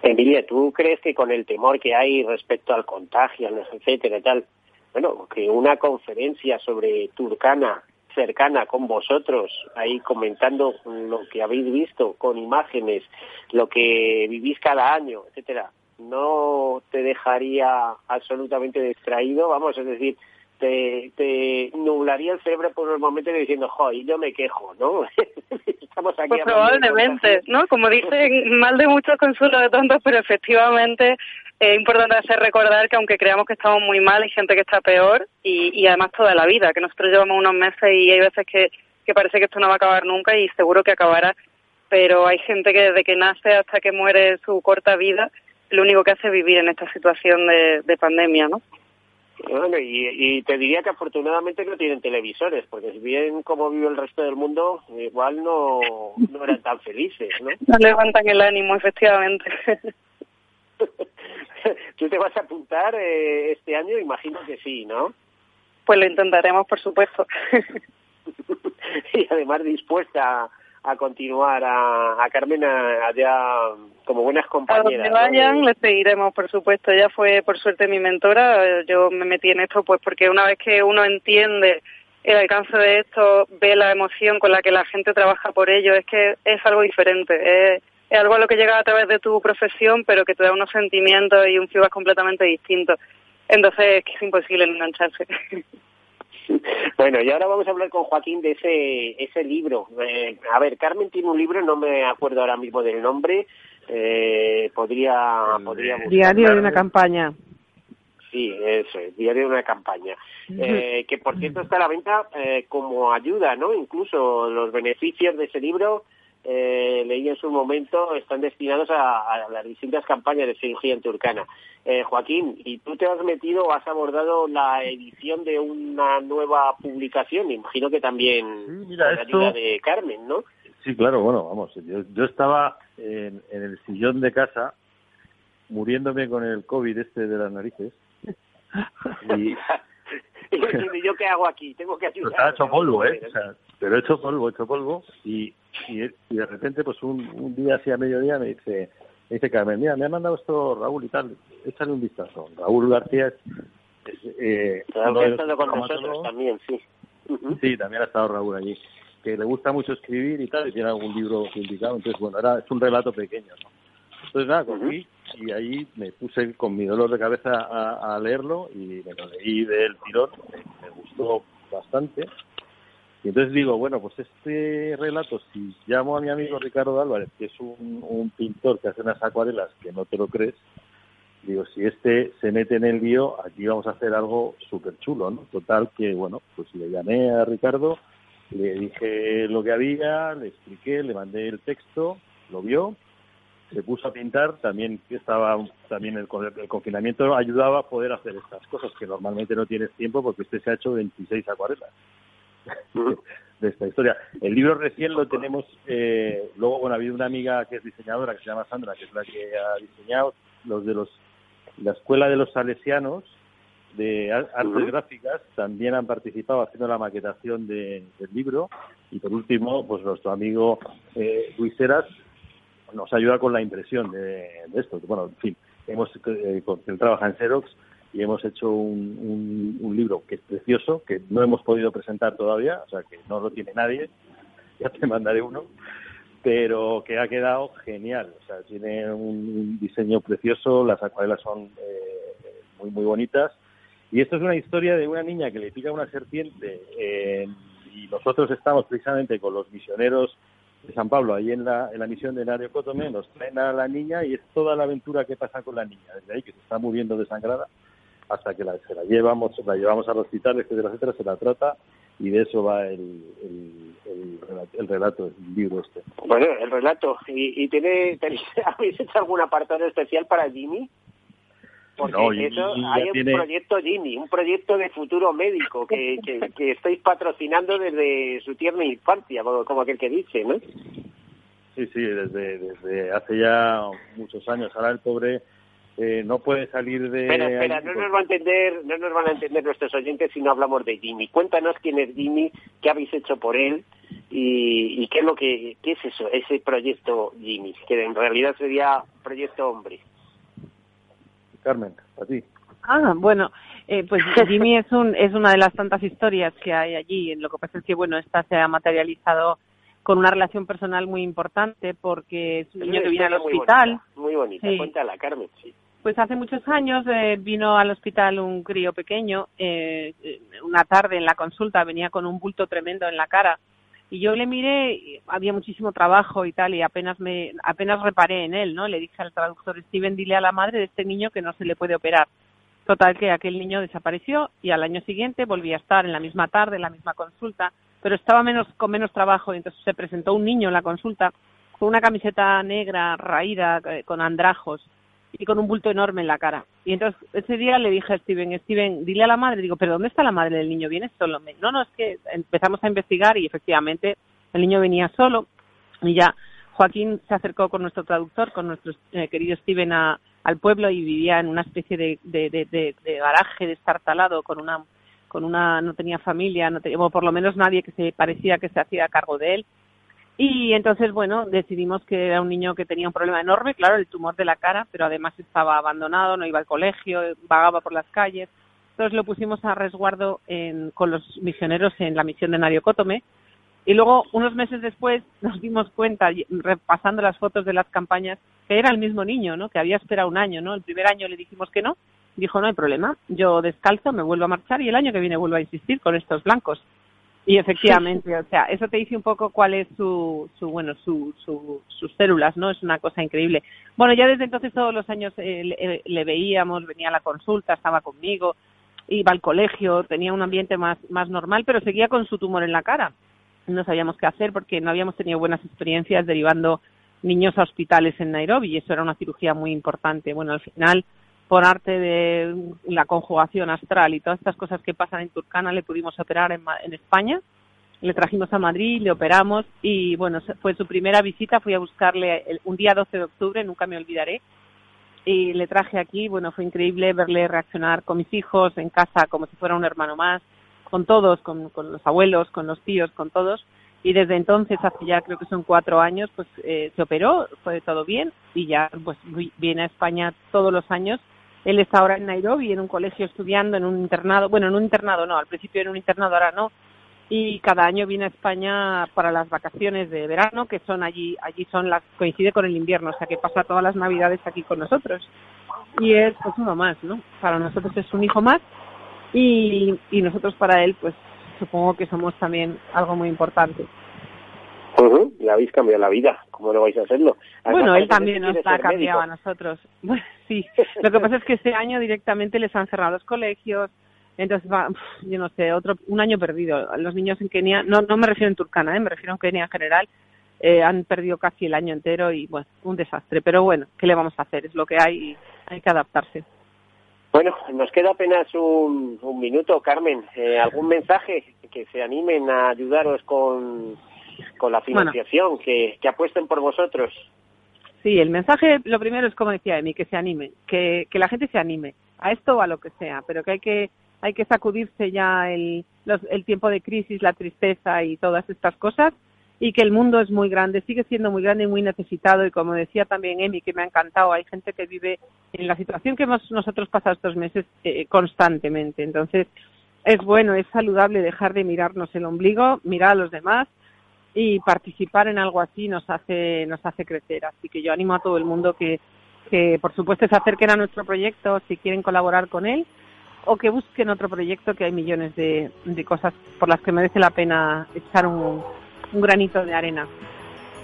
Emilia, ¿tú crees que con el temor que hay respecto al contagio, etcétera tal, bueno, que una conferencia sobre Turcana cercana con vosotros, ahí comentando lo que habéis visto con imágenes, lo que vivís cada año, etcétera, no te dejaría absolutamente distraído, vamos, es decir, te, te nublaría el cerebro por un momento diciendo, jo, y yo me quejo, ¿no? Estamos aquí pues probablemente, ¿no? Como dicen, mal de muchos consuelo de tontos, pero efectivamente es importante hacer recordar que aunque creamos que estamos muy mal, hay gente que está peor y, y además toda la vida, que nosotros llevamos unos meses y hay veces que, que parece que esto no va a acabar nunca y seguro que acabará, pero hay gente que desde que nace hasta que muere su corta vida, lo único que hace es vivir en esta situación de, de pandemia, ¿no? Bueno, y, y, te diría que afortunadamente no tienen televisores, porque si bien como vive el resto del mundo, igual no, no eran tan felices, ¿no? No levantan el ánimo, efectivamente. ¿Tú te vas a apuntar eh, este año? Imagino que sí, ¿no? Pues lo intentaremos, por supuesto. y además dispuesta a, continuar a, a Carmen allá como buenas compañeras. A donde vayan, les seguiremos, por supuesto. Ella fue, por suerte, mi mentora. Yo me metí en esto pues porque una vez que uno entiende el alcance de esto, ve la emoción con la que la gente trabaja por ello, es que es algo diferente. Es, es algo a lo que llega a través de tu profesión, pero que te da unos sentimientos y un feedback completamente distinto. Entonces es que es imposible engancharse. Bueno, y ahora vamos a hablar con Joaquín de ese, ese libro. Eh, a ver, Carmen tiene un libro, no me acuerdo ahora mismo del nombre. Eh, podría, podría Diario de una campaña. Sí, eso es, diario de una campaña. Eh, que por cierto está a la venta eh, como ayuda, ¿no? Incluso los beneficios de ese libro eh, leí en su momento, están destinados a, las distintas campañas de cirugía en Turcana. Eh, Joaquín, ¿y tú te has metido o has abordado la edición de una nueva publicación? Imagino que también mira, la ayuda de Carmen, ¿no? Sí, claro, bueno, vamos, yo, estaba en, el sillón de casa muriéndome con el COVID este de las narices. Y, ¿Y yo qué hago aquí? Tengo que ayudar. Pero hecho polvo, ¿eh? Pero he hecho polvo, he hecho polvo. Y, y, de repente, pues un, un, día así a mediodía me dice, me dice Carmen, mira, me ha mandado esto Raúl y tal, échale un vistazo. Raúl García es... eh, ha estado con nosotros también, sí. Sí, también ha estado Raúl allí. Que le gusta mucho escribir y tal, y tiene algún libro publicado. Entonces, bueno, era, es un relato pequeño, ¿no? Entonces, nada, cogí y ahí me puse con mi dolor de cabeza a, leerlo y me lo leí del tirón, me, gustó bastante. Y entonces digo, bueno, pues este relato, si llamo a mi amigo Ricardo Álvarez, que es un, pintor que hace unas acuarelas que no te lo crees, digo, si este se mete en el lío, aquí vamos a hacer algo súper chulo, ¿no? Total que, bueno, pues le llamé a Ricardo, le dije lo que había, le expliqué, le mandé el texto, lo vio se puso a pintar, también estaba también el, el, confinamiento ayudaba a poder hacer estas cosas que normalmente no tienes tiempo porque usted se ha hecho 26 acuarelas de esta historia. El libro recién lo tenemos, eh, luego bueno, ha habido una amiga que es diseñadora que se llama Sandra, que es la que ha diseñado los de los la escuela de los salesianos de artes gráficas también han participado haciendo la maquetación del libro y por último pues nuestro amigo eh, Luis Heras nos ayuda con la impresión de, esto. Bueno, en fin, hemos eh, él trabaja en Xerox y hemos hecho un, libro que es precioso, que no hemos podido presentar todavía, o sea que no lo tiene nadie, ya te mandaré uno, pero que ha quedado genial, o sea, tiene un, diseño precioso, las acuarelas son eh, muy, muy bonitas, y esto es una historia de una niña que le pica una serpiente eh, y nosotros estamos precisamente con los misioneros de San Pablo, ahí en la, en la misión de Nario Cotome, nos traen a la niña y es toda la aventura que pasa con la niña, desde ahí que se está muriendo desangrada hasta que la, se la llevamos, la llevamos al hospital, etcétera, etcétera, se la trata y de eso va el, el, el, relato, el libro este. Bueno, el relato. ¿Y, y tiene, habéis hecho algún apartado especial para Jimmy? Porque eso, hay un proyecto Jimmy, un proyecto de futuro médico que, que, estáis patrocinando desde su tierna infancia, como aquel que dice, ¿no? Sí, sí, desde, desde hace ya muchos años. Ahora el pobre eh, no puede salir de... Espera, espera, no nos, va a entender, no nos van a entender nuestros oyentes si no hablamos de Jimmy. Cuéntanos quién es Jimmy, qué habéis hecho por él y, y qué es lo que qué es eso, ese proyecto Jimmy, que en realidad sería proyecto hombre. Carmen, a ti. Ah, bueno, eh, pues Jimmy es, un, es una de las tantas historias que hay allí. Lo que pasa es que, bueno, esta se ha materializado con una relación personal muy importante porque es un niño que viene al hospital. Muy bonita, cuéntala, Carmen, sí. Pues hace muchos años eh, vino al hospital un crío pequeño, eh, una tarde en la consulta venía con un bulto tremendo en la cara y yo le miré, había muchísimo trabajo y tal, y apenas me, apenas reparé en él, ¿no? Le dije al traductor, Steven, dile a la madre de este niño que no se le puede operar. Total que aquel niño desapareció y al año siguiente volví a estar en la misma tarde, en la misma consulta, pero estaba menos, con menos trabajo y entonces se presentó un niño en la consulta con una camiseta negra raída, eh, con andrajos, y con un bulto enorme en la cara. Y entonces ese día le dije a Steven, Steven, dile a la madre, digo, pero ¿dónde está la madre del niño? ¿Viene solo? No, no, es que empezamos a investigar y efectivamente el niño venía solo y ya Joaquín se acercó con nuestro traductor, con nuestro eh, querido Steven al pueblo y vivía en una especie de, de, de, de, garaje destartalado con una con una no tenía familia, no tenía, o por lo menos nadie que se parecía que se hacía cargo de él y entonces, bueno, decidimos que era un niño que tenía un problema enorme, claro, el tumor de la cara, pero además estaba abandonado, no iba al colegio, vagaba por las calles. Entonces lo pusimos a resguardo con los misioneros en la misión de Nariocótome. Y luego, unos meses después, nos dimos cuenta, repasando las fotos de las campañas, que era el mismo niño, ¿no? Que había esperado un año, ¿no? El primer año le dijimos que no, dijo, no hay problema, yo descalzo, me vuelvo a marchar y el año que viene vuelvo a insistir con estos blancos. Y efectivamente, o sea, eso te dice un poco cuál es su, su bueno, su, sus células, ¿no? Es una cosa increíble. Bueno, ya desde entonces todos los años eh, le, veíamos, venía a la consulta, estaba conmigo, iba al colegio, tenía un ambiente más, más normal, pero seguía con su tumor en la cara. No sabíamos qué hacer porque no habíamos tenido buenas experiencias derivando niños a hospitales en Nairobi y eso era una cirugía muy importante. Bueno, al final por arte de la conjugación astral y todas estas cosas que pasan en Turcana, le pudimos operar en, en España. Le trajimos a Madrid, le operamos y bueno, fue su primera visita. Fui a buscarle un día 12 de octubre, nunca me olvidaré. Y le traje aquí, bueno, fue increíble verle reaccionar con mis hijos en casa como si fuera un hermano más, con todos, con, los abuelos, con los tíos, con todos y desde entonces, hace ya creo que son cuatro años, pues eh, se operó, fue todo bien y ya pues viene a España todos los años él está ahora en Nairobi, en un colegio estudiando, en un internado, bueno, en un internado no, al principio en un internado, ahora no. Y cada año viene a España para las vacaciones de verano, que son allí, allí son las, coincide con el invierno, o sea que pasa todas las navidades aquí con nosotros. Y es pues uno más, ¿no? Para nosotros es un hijo más y, y nosotros para él pues supongo que somos también algo muy importante. Uh Le habéis cambiado la vida, ¿cómo no vais a hacerlo? bueno, él también nos ha cambiado a nosotros. sí, lo que pasa es que este año directamente les han cerrado los colegios, entonces va, yo no sé, otro un año perdido. Los niños en Kenia, no, no me refiero en Turcana, ¿eh? me refiero en Kenia en general, eh, han perdido casi el año entero y bueno, un desastre. Pero bueno, ¿qué le vamos a hacer? Es lo que hay y hay que adaptarse. Bueno, nos queda apenas un, un minuto, Carmen. Eh, ¿Algún mensaje que se animen a ayudaros con con la financiación, que, que apuesten por vosotros. Sí, el mensaje, lo primero es como decía Emi, que se anime, que, que la gente se anime a esto o a lo que sea, pero que hay que hay que sacudirse ya el, el tiempo de crisis, la tristeza y todas estas cosas y que el mundo es muy grande, sigue siendo muy grande y muy necesitado y como decía también Emi, que me ha encantado, hay gente que vive en la situación que hemos nosotros pasado estos meses eh, constantemente. Entonces, es bueno, es saludable dejar de mirarnos el ombligo, mirar a los demás y participar en algo así nos hace nos hace crecer así que yo animo a todo el mundo que, que por supuesto se acerquen a nuestro proyecto si quieren colaborar con él o que busquen otro proyecto que hay millones de, de cosas por las que merece la pena echar un, granito de arena.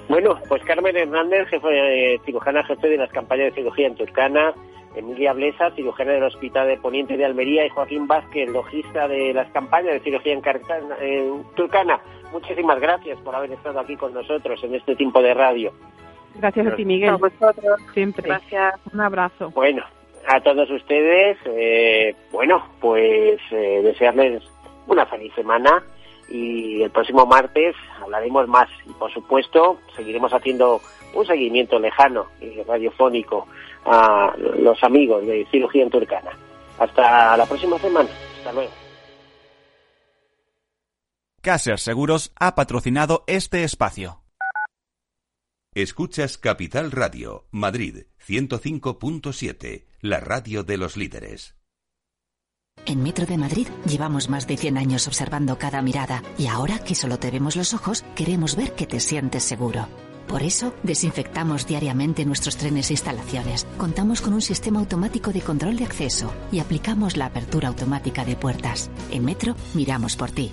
Bueno, pues Carmen Hernández, jefe, de cirujana jefe de las campañas de cirugía en Turcana, Emilia Blesa, cirujana del Hospital de Poniente de Almería, y Joaquín Vázquez, logista de las campañas de cirugía en, Turcana. Muchísimas gracias por haber estado aquí con nosotros en este tiempo de radio. Gracias a ti, Miguel. A vosotros. Siempre. Gracias. Un abrazo. Bueno, a todos ustedes, eh, bueno, pues eh, desearles una feliz semana y el próximo martes hablaremos más y por supuesto seguiremos haciendo un seguimiento lejano y radiofónico a los amigos de Cirugía en Turcana. Hasta la próxima semana. Hasta luego. Caser Seguros ha patrocinado este espacio. Escuchas Capital Radio, Madrid 105.7, la radio de los líderes. En Metro de Madrid llevamos más de 100 años observando cada mirada y ahora que solo te vemos los ojos, queremos ver que te sientes seguro. Por eso, desinfectamos diariamente nuestros trenes e instalaciones. Contamos con un sistema automático de control de acceso y aplicamos la apertura automática de puertas. En Metro, miramos por ti.